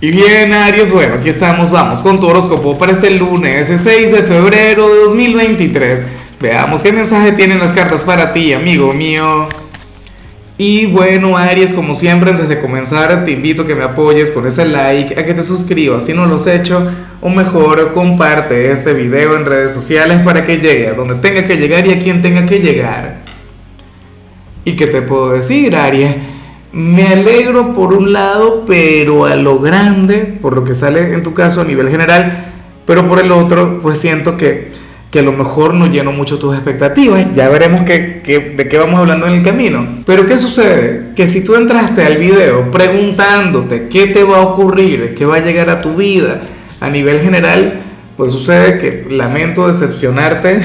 Y bien, Aries, bueno, aquí estamos, vamos con tu horóscopo para este lunes, 6 de febrero de 2023. Veamos qué mensaje tienen las cartas para ti, amigo mío. Y bueno, Aries, como siempre, antes de comenzar, te invito a que me apoyes con ese like, a que te suscribas si no lo has hecho, o mejor, comparte este video en redes sociales para que llegue a donde tenga que llegar y a quien tenga que llegar. ¿Y qué te puedo decir, Aries? Me alegro por un lado, pero a lo grande, por lo que sale en tu caso a nivel general, pero por el otro, pues siento que, que a lo mejor no lleno mucho tus expectativas. Ya veremos qué, de qué vamos hablando en el camino. Pero ¿qué sucede? Que si tú entraste al video preguntándote qué te va a ocurrir, qué va a llegar a tu vida a nivel general, pues sucede que lamento decepcionarte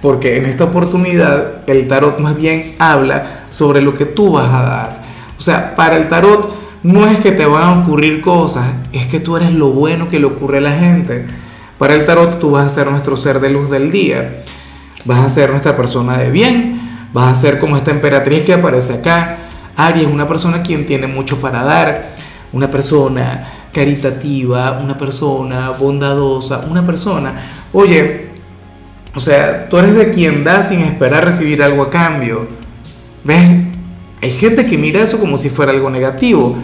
porque en esta oportunidad el tarot más bien habla sobre lo que tú vas a dar o sea, para el tarot no es que te van a ocurrir cosas, es que tú eres lo bueno que le ocurre a la gente. Para el tarot tú vas a ser nuestro ser de luz del día, vas a ser nuestra persona de bien, vas a ser como esta emperatriz que aparece acá. Aries, una persona quien tiene mucho para dar, una persona caritativa, una persona bondadosa, una persona, oye, o sea, tú eres de quien da sin esperar recibir algo a cambio. ¿Ves? Hay gente que mira eso como si fuera algo negativo.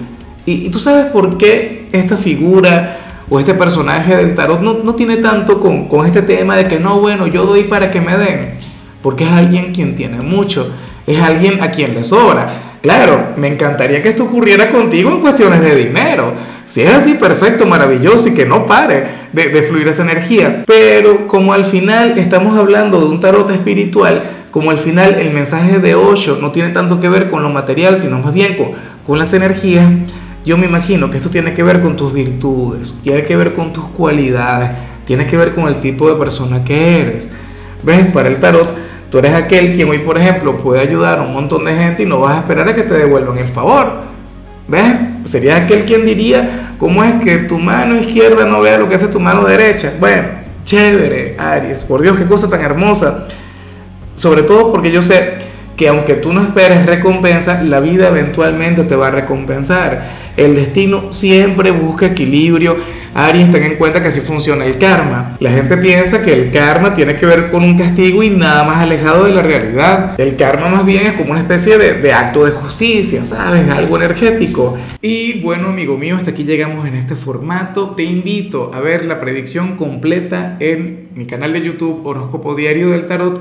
Y, tú sabes por qué esta figura o este personaje del tarot no, no tiene tanto con, con, este tema de que no, bueno, yo doy para que me den. Porque es alguien quien tiene mucho. Es alguien a quien le sobra. Claro, me encantaría que esto ocurriera contigo en cuestiones de dinero. Si es así, perfecto, maravilloso y que no pare de, de fluir esa energía. Pero como al final estamos hablando de un tarot espiritual, como al final el mensaje de Osho no tiene tanto que ver con lo material, sino más bien con, con las energías, yo me imagino que esto tiene que ver con tus virtudes, tiene que ver con tus cualidades, tiene que ver con el tipo de persona que eres. ¿Ves? Para el tarot, tú eres aquel quien hoy, por ejemplo, puede ayudar a un montón de gente y no vas a esperar a que te devuelvan el favor. ¿Ves? Sería aquel quien diría, ¿cómo es que tu mano izquierda no vea lo que hace tu mano derecha? Bueno, chévere, Aries, por Dios, qué cosa tan hermosa. Sobre todo porque yo sé que aunque tú no esperes recompensa, la vida eventualmente te va a recompensar. El destino siempre busca equilibrio. Aries, ten en cuenta que así funciona el karma. La gente piensa que el karma tiene que ver con un castigo y nada más alejado de la realidad. El karma más bien es como una especie de, acto de justicia, ¿sabes? Algo energético. Y bueno, amigo mío, hasta aquí llegamos en este formato. Te invito a ver la predicción completa en mi canal de YouTube Horóscopo Diario del Tarot